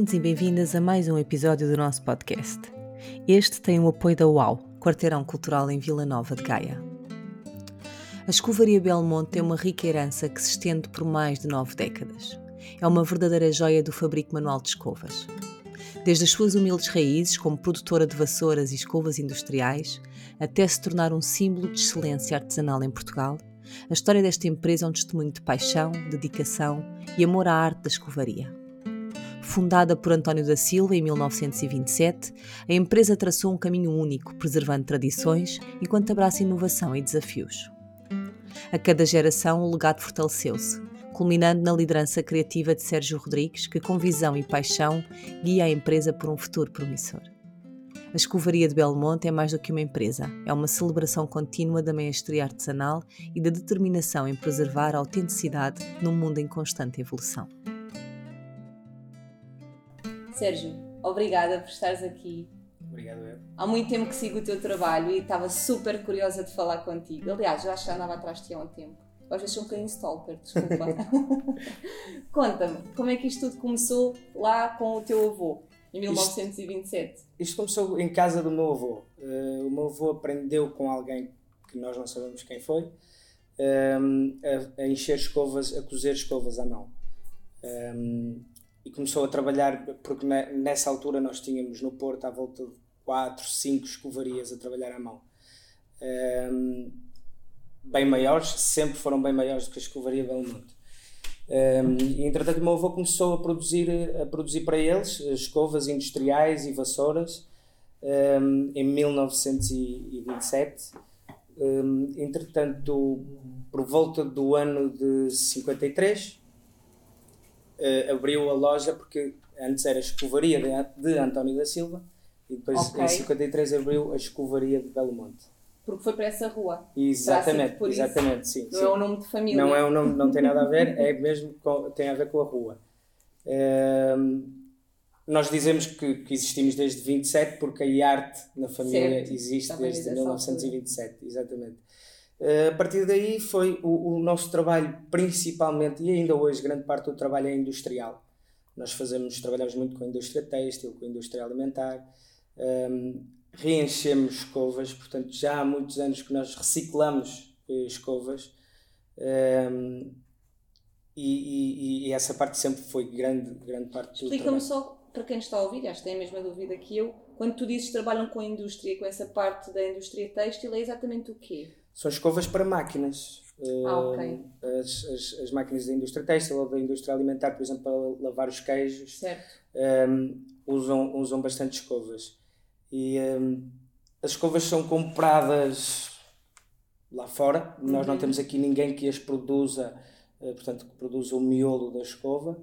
Bem-vindos e bem-vindas a mais um episódio do nosso podcast. Este tem o apoio da UAU, Quarteirão Cultural em Vila Nova de Gaia. A escovaria Belmonte tem uma rica herança que se estende por mais de nove décadas. É uma verdadeira joia do fabrico manual de escovas. Desde as suas humildes raízes como produtora de vassouras e escovas industriais, até se tornar um símbolo de excelência artesanal em Portugal, a história desta empresa é um testemunho de paixão, dedicação e amor à arte da escovaria. Fundada por António da Silva em 1927, a empresa traçou um caminho único, preservando tradições enquanto abraça inovação e desafios. A cada geração, o legado fortaleceu-se, culminando na liderança criativa de Sérgio Rodrigues, que, com visão e paixão, guia a empresa por um futuro promissor. A Escovaria de Belmonte é mais do que uma empresa, é uma celebração contínua da maestria artesanal e da determinação em preservar a autenticidade num mundo em constante evolução. Sérgio, obrigada por estares aqui. Obrigado, eu. Há muito tempo que sigo o teu trabalho e estava super curiosa de falar contigo. Aliás, eu acho que andava atrás de ti há um tempo. Às vezes sou um bocadinho stalker, desculpa. Conta-me, como é que isto tudo começou lá com o teu avô, em 1927? Isto, isto começou em casa do meu avô. Uh, o meu avô aprendeu com alguém que nós não sabemos quem foi, um, ehm, a, a, encher escovas, a cozer escovas à mão. Um, ehm, e começou a trabalhar, porque nessa altura nós tínhamos no Porto à volta de 4, 5 escovarias a trabalhar à mão. Um, bem maiores, sempre foram bem maiores do que a escovaria Belmonte. Um, e entretanto o meu avô começou a produzir, a produzir para eles escovas industriais e vassouras um, em 1927. Um, entretanto, por volta do ano de 53, uh, abriu a loja porque antes era a escovaria de, de António da Silva e depois okay. em 53 abriu a escovaria de Belo Monte. Porque foi para essa rua. Exatamente, exatamente, sim. Não sim. é o nome de família. Não é o nome, não tem nada a ver, é mesmo com, tem a ver com a rua. Uh, nós dizemos que, que, existimos desde 27 porque a IARTE na família certo. existe desde 1927, altura. exatamente. Eh, a partir daí foi o, o, nosso trabalho principalmente, e ainda hoje grande parte do trabalho é industrial. Nós fazemos, trabalhamos muito com a indústria têxtil, com a indústria alimentar, um, ehm, reenchemos escovas, portanto já há muitos anos que nós reciclamos eh, escovas um, ehm, e, e, e, essa parte sempre foi grande, grande parte do Explica-me só, para quem está a ouvir, acho que tem a mesma dúvida que eu, quando tu dizes que trabalham com a indústria, com essa parte da indústria têxtil, é exatamente o quê? São escovas para máquinas. Ah, ok. As, as, as, máquinas da indústria têxtil ou da indústria alimentar, por exemplo, para lavar os queijos. Um, usam, usam bastante escovas. E um, as escovas são compradas lá fora. Uhum. Nós não uhum. temos aqui ninguém que as produza, uh, portanto, que produza o miolo da escova.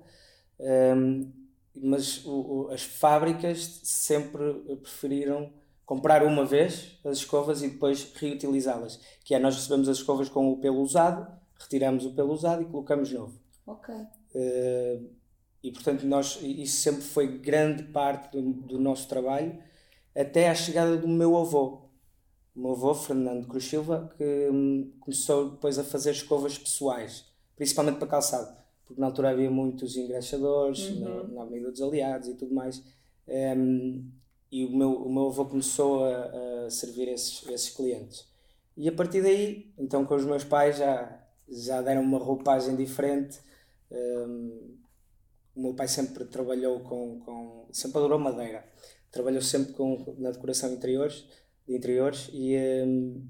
Um, mas o, o, as fábricas sempre preferiram comprar uma vez as escovas e depois reutilizá-las. Que é, nós recebemos as escovas com o pelo usado, retiramos o pelo usado e colocamos novo. Ok. Uh, e portanto, nós, isso sempre foi grande parte do, do, nosso trabalho, até à chegada do meu avô. O meu avô, Fernando Cruz Silva, que um, começou depois a fazer escovas pessoais, principalmente para calçado, porque na altura havia muitos engraxadores uhum. na, na Avenida dos Aliados e tudo mais. Um, e o meu, o meu avô começou a, a servir esses, esses clientes. E a partir daí, então com os meus pais já, já deram uma roupagem diferente. Um, o meu pai sempre trabalhou com, com sempre adorou madeira. Trabalhou sempre com, na decoração interiores, de interiores e um,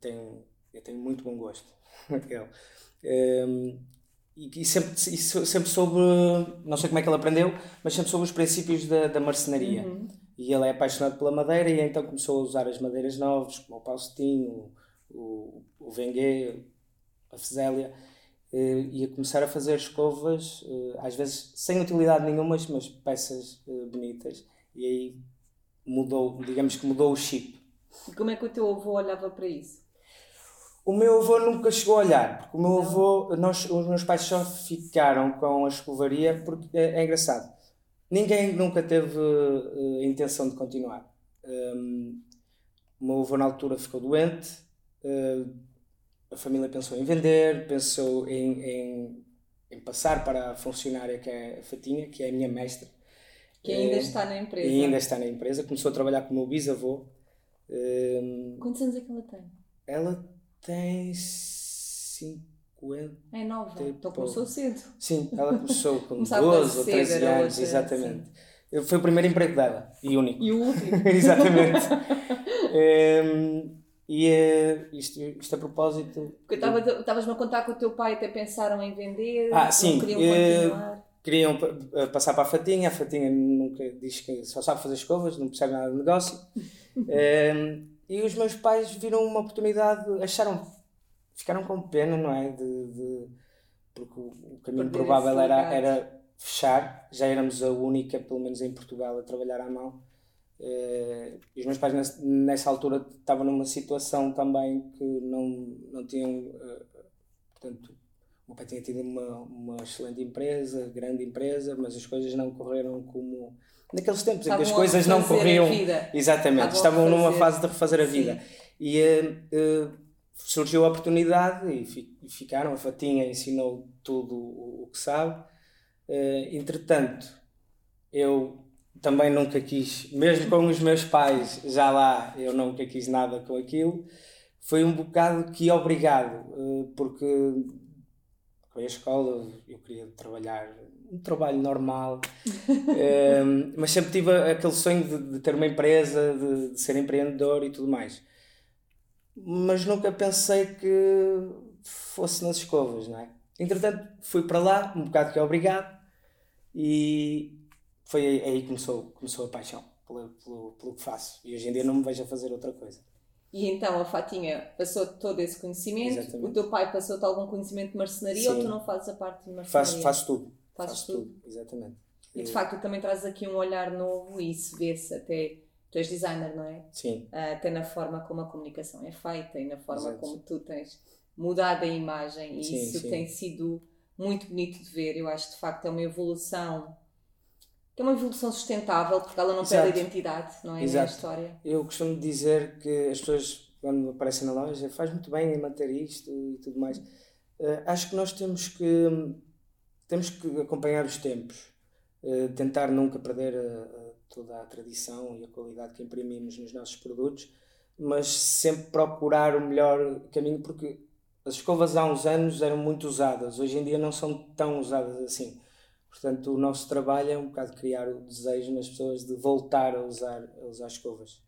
tem, eu tenho muito bom gosto. um, e, e, sempre, e sempre soube, não sei como é que ele aprendeu, mas sempre soube os princípios da, da marcenaria. Uhum e ele é apaixonado pela madeira e então começou a usar as madeiras novas, como o Paustinho, o, o Vengue, a Fesélia. uh, ia começar a fazer escovas, uh, às vezes sem utilidade nenhuma, mas peças uh, bonitas. E aí mudou, digamos que mudou o chip. E como é que o teu avô olhava para isso? O meu avô nunca chegou a olhar, porque o meu avô, nós, os meus pais só ficaram com a escovaria porque é, é engraçado. Ninguém nunca teve uh, intenção de continuar. Um, o meu avô na altura ficou doente, uh, a família pensou em vender, pensou em, em, em, passar para a funcionária que é a Fatinha, que é a minha mestra. Que ainda uh, está na empresa. E ainda está na empresa. Começou a trabalhar com o meu bisavô. Quantos anos é que ela tem? Ela tem 50. É nova, então começou cedo. Sim, ela começou com 12 ou 13 anos, exatamente. Sim. Foi o primeiro emprego dela e único. E o último. exatamente. um, e uh, isto, isto a propósito. Porque estavas-me a contar que o teu pai até pensaram em vender, ah, sim, queriam continuar. Uh, queriam passar para a Fatinha, a Fatinha nunca diz que só sabe fazer escovas, não percebe nada de negócio. um, E os meus pais viram uma oportunidade, acharam, ficaram com pena, não é? De, de porque o, caminho provável era, era fechar, já éramos a única, pelo menos em Portugal, a trabalhar à mão. Uh, e os meus pais nessa, nessa, altura estavam numa situação também que não, não tinham. Uh, portanto, o meu pai tinha tido uma, uma excelente empresa, grande empresa, mas as coisas não correram como naqueles tempos estavam em que as coisas não corriam. Exatamente, estavam, estavam numa fase de refazer a vida. Sim. E uh, surgiu a oportunidade e, fi, e, ficaram. A Fatinha ensinou tudo o, o que sabe. Uh, entretanto, eu também nunca quis, mesmo com os meus pais já lá, eu nunca quis nada com aquilo. Foi um bocado que obrigado, porque com a escola eu queria trabalhar um trabalho normal, um, mas sempre tive aquele sonho de, de ter uma empresa, de, de, ser empreendedor e tudo mais. Mas nunca pensei que fosse nas escovas, não é? Entretanto, fui para lá, um bocado que é obrigado, e foi aí, aí que começou, começou a paixão pelo, pelo, pelo que faço. E hoje em dia não me vejo a fazer outra coisa. E então a Fatinha passou todo esse conhecimento, Exatamente. o teu pai passou-te algum conhecimento de marcenaria Sim. ou tu não fazes a parte de marcenaria? Faço, faço tudo Fazes tudo. tudo. Exatamente. E de facto também trazes aqui um olhar novo e isso vê-se até. Tu és designer, não é? Sim. Uh, até na forma como a comunicação é feita e na forma Exato. como tu tens mudado a imagem e sim, isso sim. tem sido muito bonito de ver. Eu acho que de facto é uma evolução que é uma evolução sustentável porque ela não Exato. perde a identidade, não é? Exato. Na história. Eu costumo dizer que as pessoas, quando aparecem na loja, faz muito bem em manter isto e tudo mais. Uh, acho que nós temos que temos que acompanhar os tempos, uh, tentar nunca perder a toda a tradição e a qualidade que imprimimos nos nossos produtos, mas sempre procurar o melhor caminho, porque as escovas há uns anos eram muito usadas, hoje em dia não são tão usadas assim. Portanto, o nosso trabalho é um bocado criar o desejo nas pessoas de voltar a usar, a usar escovas.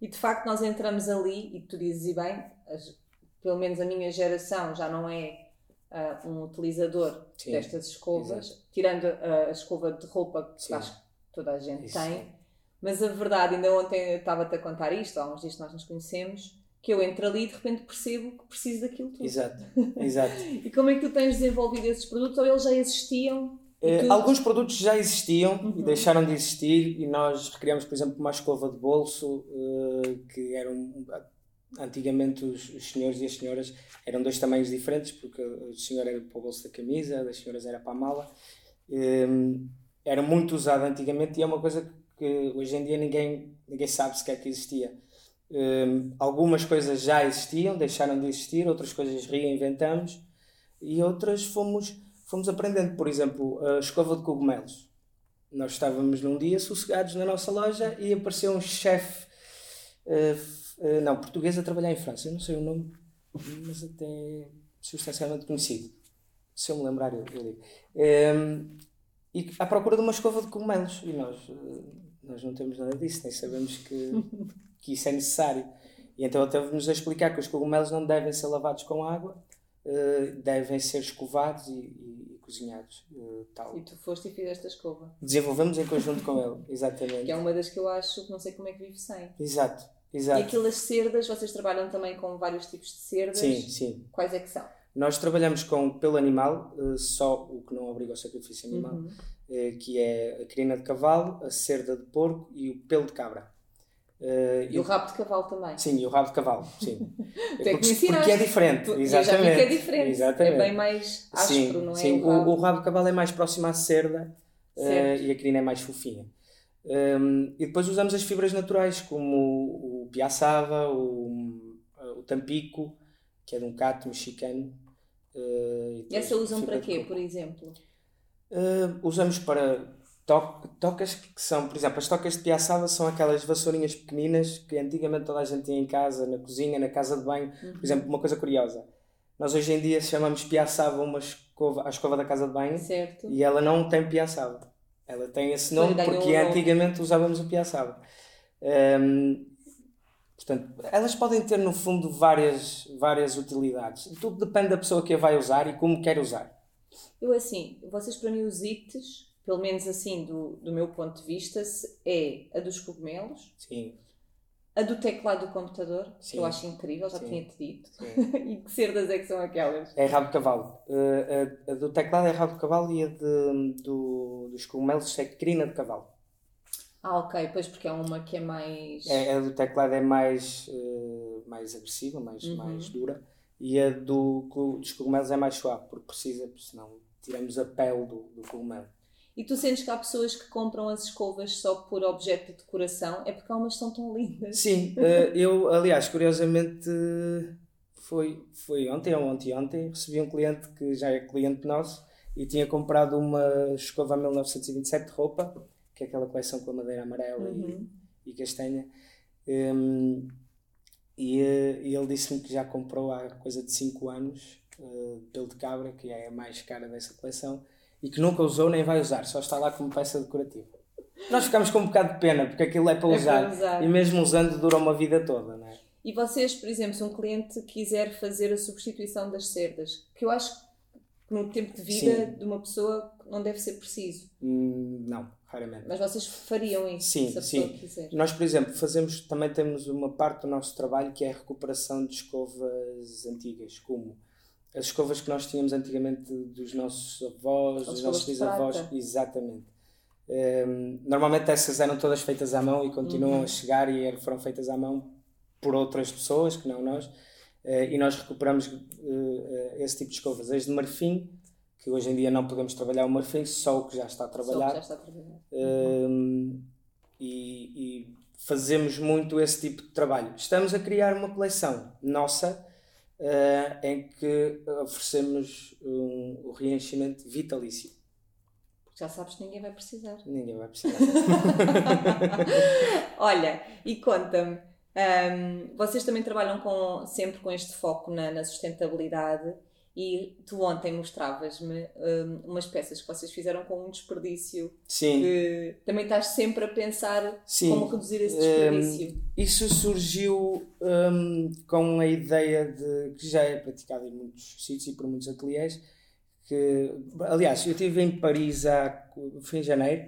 E de facto, nós entramos ali, e tu dizes e bem, as, pelo menos a minha geração já não é uh, um utilizador Sim, destas escovas, exato. tirando a, a, escova de roupa que Sim. acho toda a gente Isso. tem. Mas a verdade, ainda ontem eu estava-te a contar isto, há uns dias que nós nos conhecemos, que eu entro ali e de repente percebo que preciso daquilo tudo. Exato, exato. e como é que tu tens desenvolvido esses produtos ou eles já existiam? Uh, alguns produtos já existiam uhum. e deixaram de existir e nós recriamos, por exemplo, uma escova de bolso uh, que era um, antigamente os, os, senhores e as senhoras eram dois tamanhos diferentes, porque o senhor era para o bolso da camisa, das senhoras era para a mala. Um, era muito usado antigamente e é uma coisa que hoje em dia ninguém, ninguém sabe sequer que existia. Um, algumas coisas já existiam, deixaram de existir, outras coisas reinventamos e outras fomos, fomos aprendendo. Por exemplo, a escova de cogumelos. Nós estávamos num dia sossegados na nossa loja e apareceu um chefe uh, Uh, não, português a trabalhar em França. Eu não sei o nome, mas até substancialmente conhecido. Se eu me lembrar, eu, eu digo. Um, e à procura de uma escova de cogumelos. E nós, uh, nós não temos nada disso, nem sabemos que, que isso é necessário. E então ele teve-nos a explicar que os cogumelos não devem ser lavados com água, uh, devem ser escovados e, e, e cozinhados. Uh, tal. E tu foste e fizeste a escova. Desenvolvemos em conjunto com ele, exatamente. Que é uma das que eu acho que não sei como é que vive sem. Exato. Exato. E aquelas cerdas, vocês trabalham também com vários tipos de cerdas? Sim, sim. Quais é que são? Nós trabalhamos com pelo animal, uh, só o que não obriga ao sacrifício animal, uhum. uh, que é a crina de cavalo, a cerda de porco e o pelo de cabra. Uh, e o rabo de cavalo também. Sim, e o rabo de cavalo, sim. porque, porque é diferente, exatamente. Vi que é diferente, exatamente. é bem mais áspero, sim, não é? Sim, o, rabo. o, rabo de cavalo é mais próximo à cerda uh, e a crina é mais fofinha. Um, e depois usamos as fibras naturais, como o, o piaçava, o, o tampico, que é de um cato mexicano. Uh, e essa usam para quê, por exemplo? usamos para to tocas que são, por exemplo, as tocas de piaçava são aquelas vassourinhas pequeninas que antigamente toda a gente tinha em casa, na cozinha, na casa de banho. Uhum. Por exemplo, uma coisa curiosa, nós hoje em dia chamamos piaçava uma escova, a escova da casa de banho certo. e ela não tem piaçava. Ela tem esse nome porque antigamente usávamos o piaçava. Um, portanto, elas podem ter no fundo várias, várias utilidades. Tudo depende da pessoa que a vai usar e como quer usar. Eu assim, vocês para mim os ites pelo menos assim, do, do meu ponto de vista, é a dos cogumelos. Sim. A do teclado do computador, Sim. que eu acho incrível, já tinha-te dito. e que cerdas é que são aquelas? É rabo de cavalo. Uh, a, a, do teclado é rabo de cavalo e a de, do, dos cogumelos é crina de cavalo. Ah, ok, pois porque é uma que é mais. É, a do teclado é mais, uh, mais agressiva, mais, uhum. mais dura. E a do, dos cogumelos é mais suave, porque precisa, senão tiramos a pele do, do cogumelo. E tu sentes que há pessoas que compram as escovas só por objeto de decoração, é porque há umas que são tão lindas. Sim, eh, eu, aliás, curiosamente, foi, foi ontem ou ontem, ontem, recebi um cliente que já é cliente nosso e tinha comprado uma escova 1927 de roupa, que é aquela coleção com a madeira amarela uhum. e, e, castanha. Um, e, eh, e, ele disse-me que já comprou há coisa de 5 anos, uh, pelo de cabra, que é a mais cara dessa coleção e que nunca usou nem vai usar, só está lá como peça decorativa. Nós ficamos com um bocado de pena, porque aquilo é para, é usar, para usar, e mesmo usando dura uma vida toda, não é? E vocês, por exemplo, se um cliente quiser fazer a substituição das cerdas, que eu acho que no tempo de vida Sim. de uma pessoa não deve ser preciso. Hum, não, raramente. Mas vocês fariam isso sim, se a sim. quiser. Nós, por exemplo, fazemos, também temos uma parte do nosso trabalho que é a recuperação de escovas antigas, como as escovas que nós tínhamos antigamente dos nossos avós, dos nossos bisavós, exatamente. Um, normalmente essas eram todas feitas à mão e continuam uhum. a chegar e foram feitas à mão por outras pessoas que não nós. Uh, e nós recuperamos uh, esse tipo de escovas. As de marfim, que hoje em dia não podemos trabalhar o marfim, só o que já está a trabalhar. Já está a trabalhar. Uhum. E, e fazemos muito esse tipo de trabalho. Estamos a criar uma coleção nossa uh, em que oferecemos um, o reenchimento vitalício. Já sabes que ninguém vai precisar. Ninguém vai precisar. Olha, e conta-me, um, vocês também trabalham com, sempre com este foco na, na sustentabilidade e tu ontem mostravas-me um, umas peças que vocês fizeram com um desperdício. Sim. Que também estás sempre a pensar Sim. como reduzir esse desperdício. Um, isso surgiu com a ideia de que já é praticado em muitos sítios e por muitos ateliês. Que, aliás, eu estive em Paris há, fim de janeiro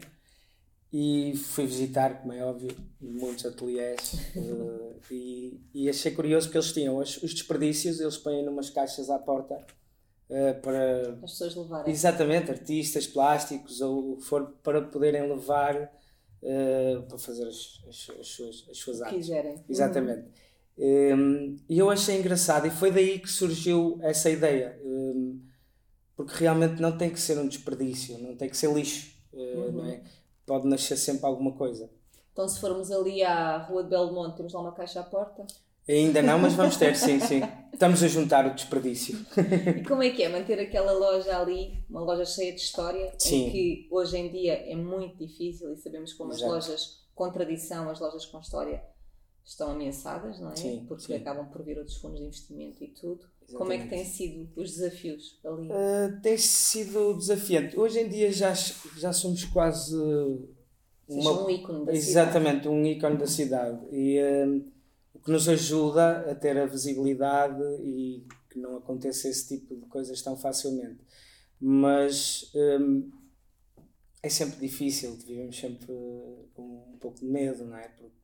e fui visitar, como é óbvio, muitos ateliês uh, e, e, achei curioso porque eles tinham os, os desperdícios, eles põem numas caixas à porta uh, para as pessoas levarem. Exatamente, artistas plásticos ou o que for para poderem levar uh, para fazer as, as, as suas, as suas artes. Quiserem. Exatamente. Uhum. Um, e eu achei engraçado e foi daí que surgiu essa ideia. Um, porque realmente não tem que ser um desperdício, não tem que ser lixo, uhum. não é? Pode nascer sempre alguma coisa. Então, se formos ali à Rua de Belmonte, temos lá uma caixa à porta? Ainda não, mas vamos ter, sim, sim. Estamos a juntar o desperdício. E como é que é manter aquela loja ali, uma loja cheia de história, sim. em que hoje em dia é muito difícil e sabemos como Exato. as lojas com tradição, as lojas com história, estão ameaçadas, não é? Sim, Porque sim. acabam por vir outros fundos de investimento e tudo. Exatamente. Como é que têm sido os desafios ali? Uh, tem sido desafiante. Hoje em dia já, já somos quase. Uma, um ícone da exatamente, cidade. um ícone da cidade. E uh, o que nos ajuda a ter a visibilidade e que não aconteça esse tipo de coisas tão facilmente. Mas um, é sempre difícil, vivemos sempre com um pouco de medo, não é? Porque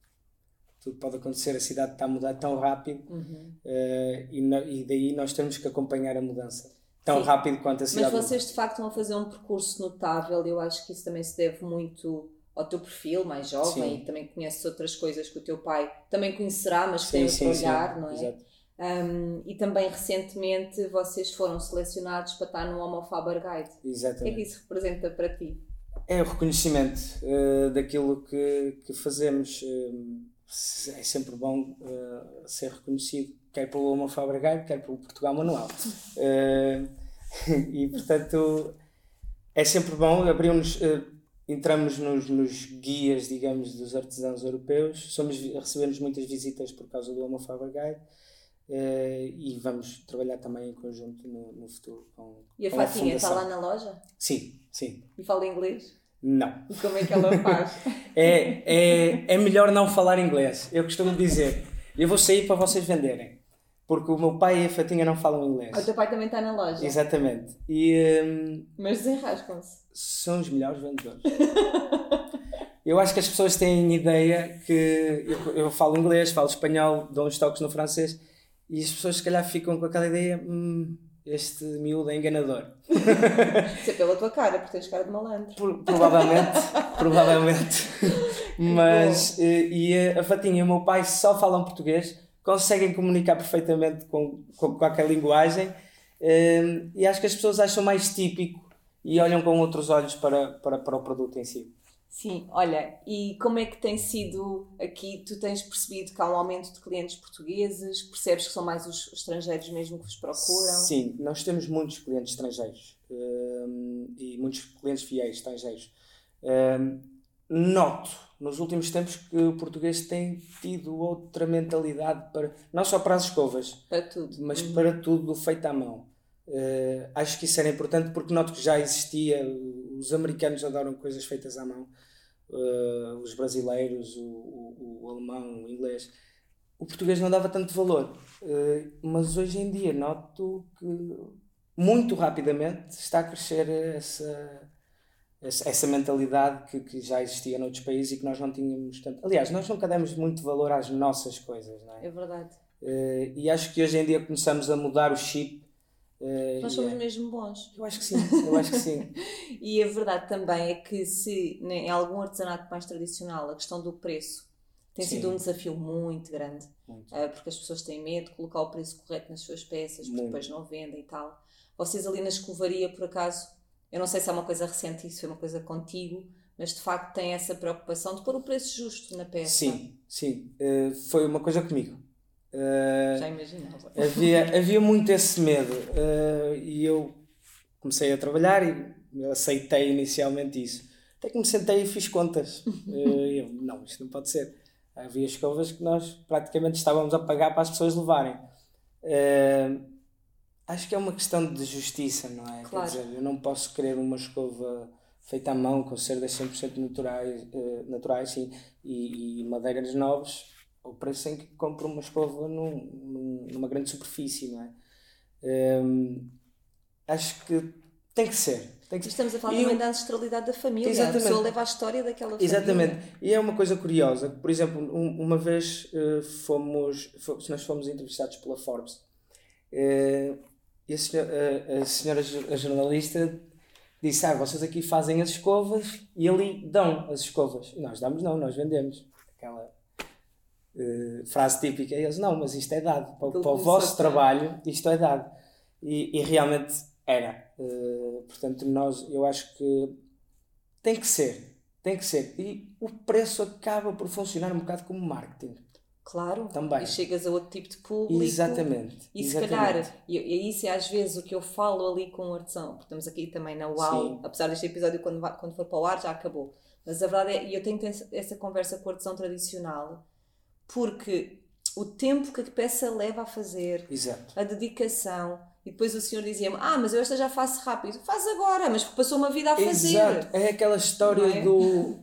tudo pode acontecer, a cidade está a mudar tão rápido uhum. uh, e, no, e, daí nós temos que acompanhar a mudança tão Sim. rápido quanto a cidade. Mas vocês muda. de facto estão a fazer um percurso notável, eu acho que isso também se deve muito ao teu perfil mais jovem sim. e também conheces outras coisas que o teu pai também conhecerá, mas tem outro olhar, não é? Um, e também recentemente vocês foram selecionados para estar no Homo Faber Guide. Exatamente. O que é que isso representa para ti? É o reconhecimento uh, daquilo que, que fazemos. Uh, é sempre bom uh, ser reconhecido, quer pelo Homo Faber Guide, quer pelo Portugal Manual. e portanto é sempre bom, abrimos, entramos nos, nos, guias, digamos, dos artesãos europeus, somos, recebemos muitas visitas por causa do Homo Faber Guide Uh, e vamos trabalhar também em conjunto no, no futuro com E a Fatinha está lá na loja? Sim, sim. E fala inglês? Não. E como é que ela faz? é, é, é melhor não falar inglês. Eu costumo dizer, eu vou sair para vocês venderem. Porque o meu pai e a Fatinha não falam inglês. O teu pai também está na loja. Exatamente. E, um, Mas desenrascam-se. São os melhores vendedores. eu acho que as pessoas têm ideia que eu, eu falo inglês, falo espanhol, dou uns toques no francês e as pessoas se calhar ficam com aquela ideia, hum, este miúdo é enganador. Isso é pela tua cara, porque tens cara de malandro. Por, provavelmente, provavelmente. Mas, e, e a Fatinha e o meu pai só falam português, conseguem comunicar perfeitamente com, com qualquer linguagem hum, e acho que as pessoas acham mais típico e olham com outros olhos para, para, para o produto em si. Sim, olha, e como é que tem sido aqui? Tu tens percebido que há um aumento de clientes portugueses? Percebes que são mais os estrangeiros mesmo que vos procuram? Sim, nós temos muitos clientes estrangeiros um, e muitos clientes fiéis estrangeiros. Um, noto nos últimos tempos que o português tem tido outra mentalidade para não só para as escovas, para tudo, mas uhum. para tudo feito à mão. Uh, acho que isso era importante porque noto que já existia. Os americanos adoram coisas feitas à mão uh, os brasileiros, o, o, o, alemão, o inglês. O português não dava tanto valor, uh, mas hoje em dia noto que muito rapidamente está a crescer essa, essa, essa mentalidade que, que, já existia noutros países e que nós não tínhamos tanto. Aliás, nós nunca demos muito valor às nossas coisas, não é? É verdade. Uh, e acho que hoje em dia começamos a mudar o chip Uh, Nós somos yeah. mesmo bons. Eu acho que sim, eu acho que sim. e a verdade também é que se em algum artesanato mais tradicional a questão do preço tem sim. sido um desafio muito grande, muito. Uh, porque as pessoas têm medo de colocar o preço correto nas suas peças, porque muito. depois não vendem e tal. Vocês ali na escovaria, por acaso, eu não sei se é uma coisa recente, isso foi uma coisa contigo, mas de facto têm essa preocupação de pôr o preço justo na peça. Sim, sim. Uh, foi uma coisa comigo. Uh, Já imaginava. Havia, havia muito esse medo uh, e eu comecei a trabalhar e aceitei inicialmente isso. Até que me sentei e fiz contas. Uh, eu, não, isto não pode ser. Havia escovas que nós praticamente estávamos a pagar para as pessoas levarem. acho que é uma questão de justiça, não é? Claro. Quer dizer, eu não posso querer uma escova feita à mão, com cerdas 100% naturais, naturais sim, e, e madeiras novas o preço em que compro uma escova num, numa grande superfície, não é? Um, acho que tem que ser. Tem que Estamos a falar e também eu... da ancestralidade da família. Exatamente. A pessoa leva a história daquela família. Exatamente. E é uma coisa curiosa. Por exemplo, um, uma vez uh, fomos, fomos, nós fomos entrevistados pela Forbes uh, e a senhora, a, a senhora a jornalista disse: Ah, vocês aqui fazem as escovas e ali dão as escovas. E nós damos, não, nós vendemos. Uh, frase típica, e eles, não, mas isto é dado, para, para o vosso trabalho, isto é dado. E, e realmente era. Uh, portanto, nós, eu acho que tem que ser, tem que ser. E o preço acaba por funcionar um bocado como marketing. Claro, Também. e chegas a outro tipo de público. Exatamente. E se calhar, e, e isso é às vezes o que eu falo ali com o artesão, porque estamos aqui também na UAU, Sim. apesar deste episódio quando, quando for para o ar já acabou. Mas a verdade é, e eu tenho essa conversa com o artesão tradicional, porque o tempo que a peça leva a fazer, Exato. a dedicação. E depois o senhor dizia-me: Ah, mas eu esta já faço rápido. Faz agora, mas passou uma vida a fazer. Exato. É aquela história é? do.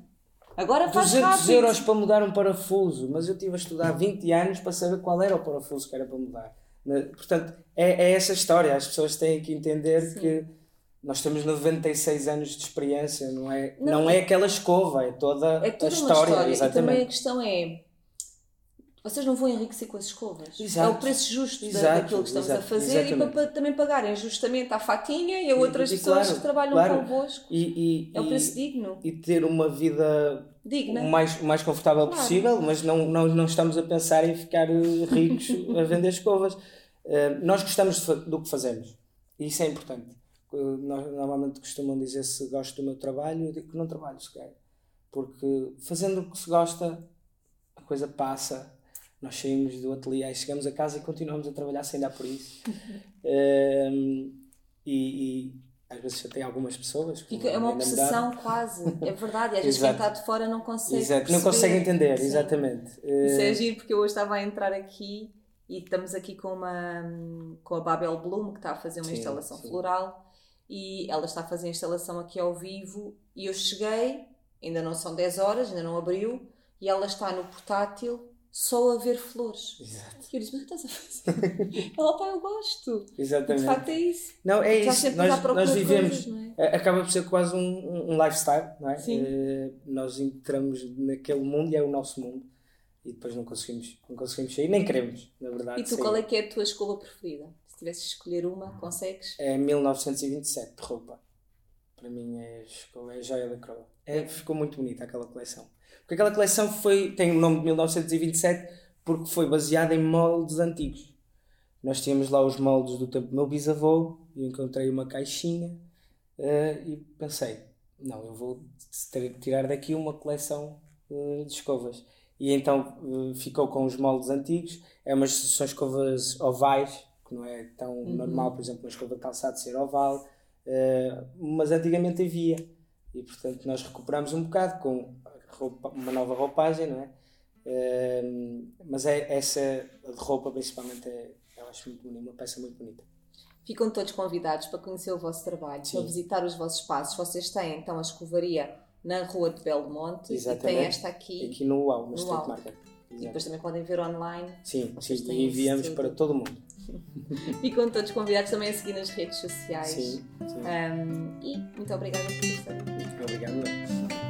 Agora faz 200 rápido. euros para mudar um parafuso, mas eu tive a estudar 20 anos para saber qual era o parafuso que era para mudar. Portanto, é, é essa história. As pessoas têm que entender Sim. que nós temos 96 anos de experiência, não é, não, não é aquela escova, é toda, é toda a história. história. E também a questão é vocês não vão enriquecer com as escovas. Exato. É o preço justo Exato, daquilo que estamos exato, a fazer e exatamente. para, para também pagarem justamente à fatinha e a E- outras e pessoas claro, que trabalham claro. convosco. E, e, É o e- preço digno. e ter uma vida Digna. o mais, o mais confortável Claro. possível, mas não, não, não estamos a pensar em ficar eh, ricos a vender escovas. Eh, nós gostamos do que fazemos e isso é importante. Eh, nós normalmente costumam dizer se gosto do meu trabalho, eu digo que não trabalho sequer. Porque fazendo o que se gosta, a coisa passa. Nós saímos do ateliê, e chegamos a casa e continuamos a trabalhar sem dar por isso. Eh, e, e às vezes já tem algumas pessoas. é uma namorada. obsessão quase. É verdade. E às vezes quem está de fora não consegue. Exato, não consegue entender, Sim. exatamente. Isso Eh, é giro porque eu hoje estava a entrar aqui e estamos aqui com, uma, com a Babel Bloom que está a fazer uma Sim, instalação sim. floral e ela está a fazer a instalação aqui ao vivo e eu cheguei, ainda não são 10 horas, ainda não abriu, e ela está no portátil só a ver flores. Exato. E eu disse, mas o que estás a fazer? ela, pá, eu gosto. E de Exatamente. facto é isso. Não, é Estás isso. Nós, nós vivemos. coisas, é? eh, Acaba por ser quase um, um lifestyle, não é? Sim. Eh, nós entramos naquele mundo e é o nosso mundo. E depois não conseguimos, não conseguimos sair, nem queremos, na verdade. E tu, sair. qual é que é a tua escola preferida? Se tivesses de escolher uma, consegues? É 1927 de roupa. Para mim é, é a joia da coroa. É, ficou muito bonita aquela coleção. Porque aquela coleção foi, tem o nome de 1927 porque foi baseada em moldes antigos. Nós tínhamos lá os moldes do tempo do meu bisavô e encontrei uma caixinha eh, e pensei, não, eu vou ter- tirar daqui uma coleção eh, de escovas. E então eh, ficou com os moldes antigos. É umas, são escovas ovais, que não é tão normal, por exemplo, uma escova de calçado ser oval, mas antigamente havia. E portanto nós recuperamos um bocado com roupa- uma nova roupagem, não é? Eh, mas é, essa de roupa principalmente é, eu acho muito bonita, uma peça muito bonita. Ficam todos convidados para conhecer o vosso trabalho, Sim. para visitar os vossos espaços. Vocês têm então a escovaria na Rua de Belmonte Exatamente. e têm esta aqui. Aqui no UAU, no Street. Market. E depois também podem ver online. Sim, sim, e enviamos para todo mundo. Ficam todos convidados também a seguir nas redes sociais. Sim, sim. Um, e muito obrigada por estar aqui. Obrigado.